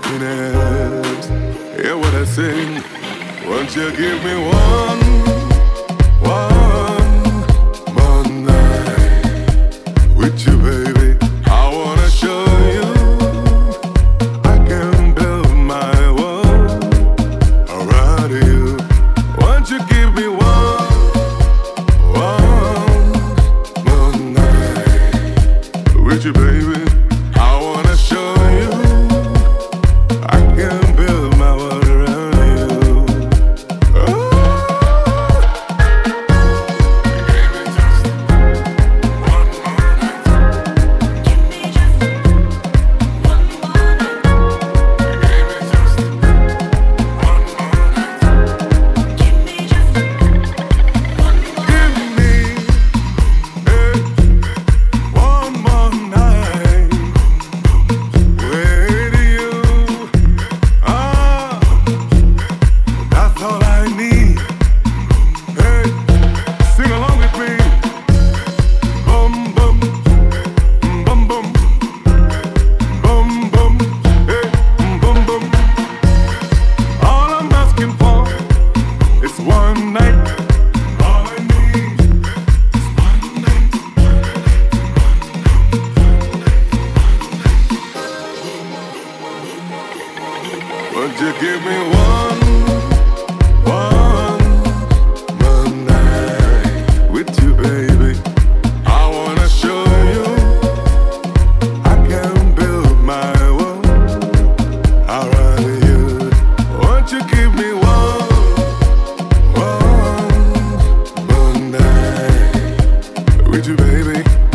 happiness. Hear what I sing. Won't you give me one? baby.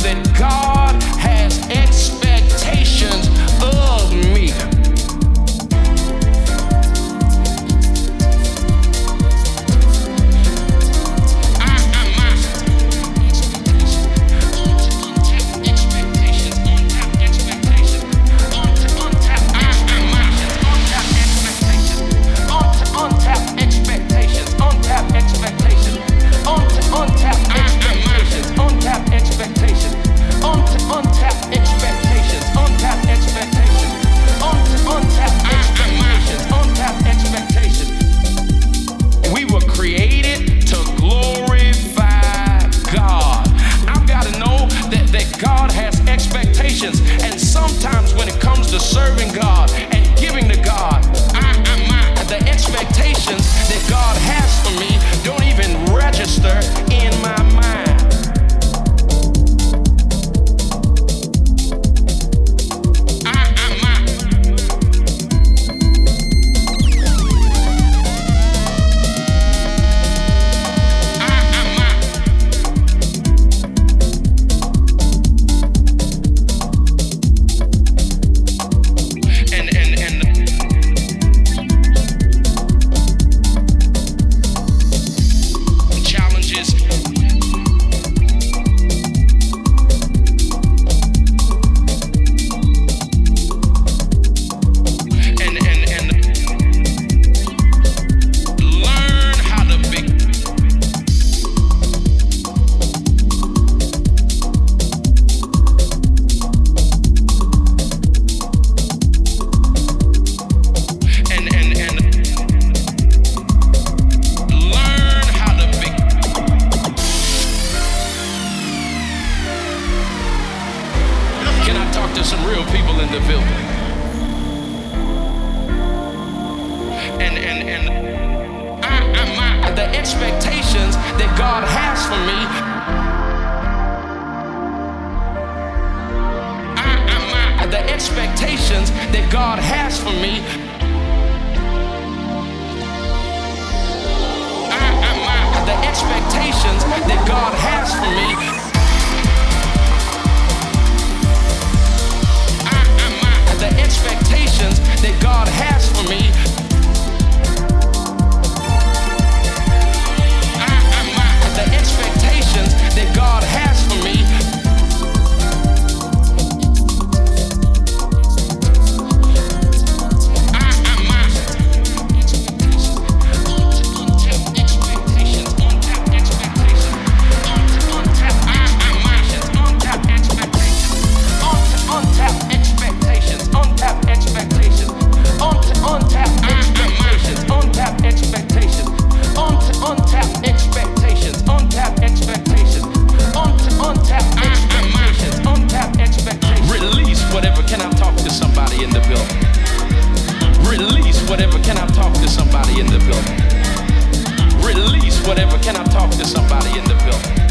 that God has expectations. some real people in the building. And and and I, I my the expectations that God has for me. I, I my the expectations that God has for me. I, I my the expectations that God has for me. expectations that God has for me. I, I, my, the expectations that God has for me. Can I talk to somebody in the building? Release whatever. Can I talk to somebody in the building?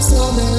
summer.